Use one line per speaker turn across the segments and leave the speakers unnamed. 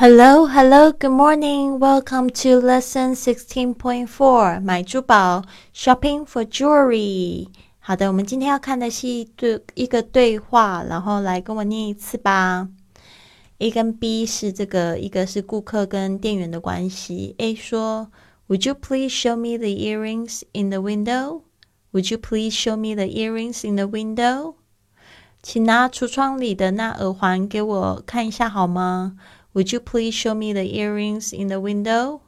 Hello, hello, good morning. Welcome to lesson sixteen point four. 买珠宝，shopping for jewelry. 好的，我们今天要看的是一对一个对话，然后来跟我念一次吧。A 跟 B 是这个，一个是顾客跟店员的关系。A 说：“Would you please show me the earrings in the window? Would you please show me the earrings in the window? 请拿橱窗里的那耳环给我看一下好吗？” Would you please show me the earrings in the window?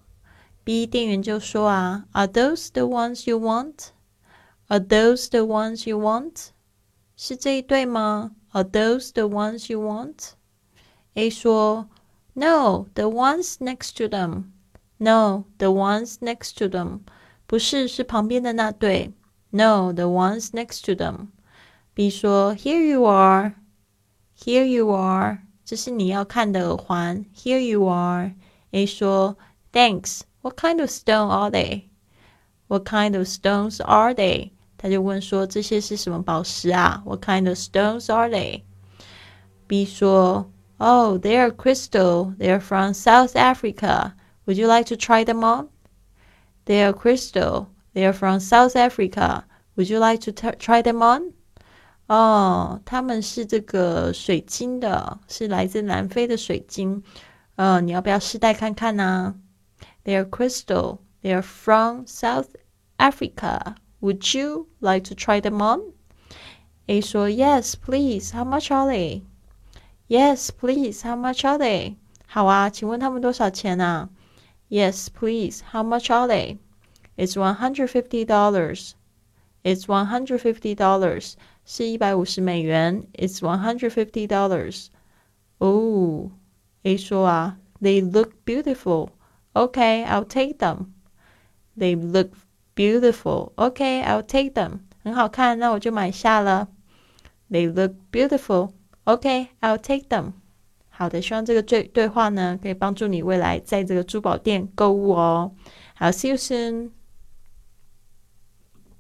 B 店员就说啊，Are those the ones you want? Are those the ones you want? 是这一对吗？Are those the ones you want? A 说，No, the ones next to them. No, the ones next to them. 不是，是旁边的那对。No, the ones next to them. B 说，Here you are. Here you are. 这是你要看的耳环。Here you are. A 说，Thanks. What kind of stone are they? What kind of stones are they? 他就问说这些是什么宝石啊？What kind of stones are they? B 说，Oh, they are crystal. They are from South Africa. Would you like to try them on? They are crystal. They are from South Africa. Would you like to try them on? 哦，他们是这个水晶的，是来自南非的水晶。呃，你要不要试戴看看呢？They are crystal. They are from South Africa. Would you like to try them on? A 说，Yes, please. How much are they? Yes, please. How much are they? 好啊，请问他们多少钱啊？Yes, please. How much are they? It's one hundred fifty dollars. It's one hundred fifty dollars. 是一百五十美元。It's one hundred fifty dollars. 哦，A 说啊，They look beautiful. Okay, I'll take them. They look beautiful. Okay, I'll take them. 很好看，那我就买下了。They look beautiful. Okay, I'll take them. 好的，希望这个对对话呢，可以帮助你未来在这个珠宝店购物哦。好，See you soon.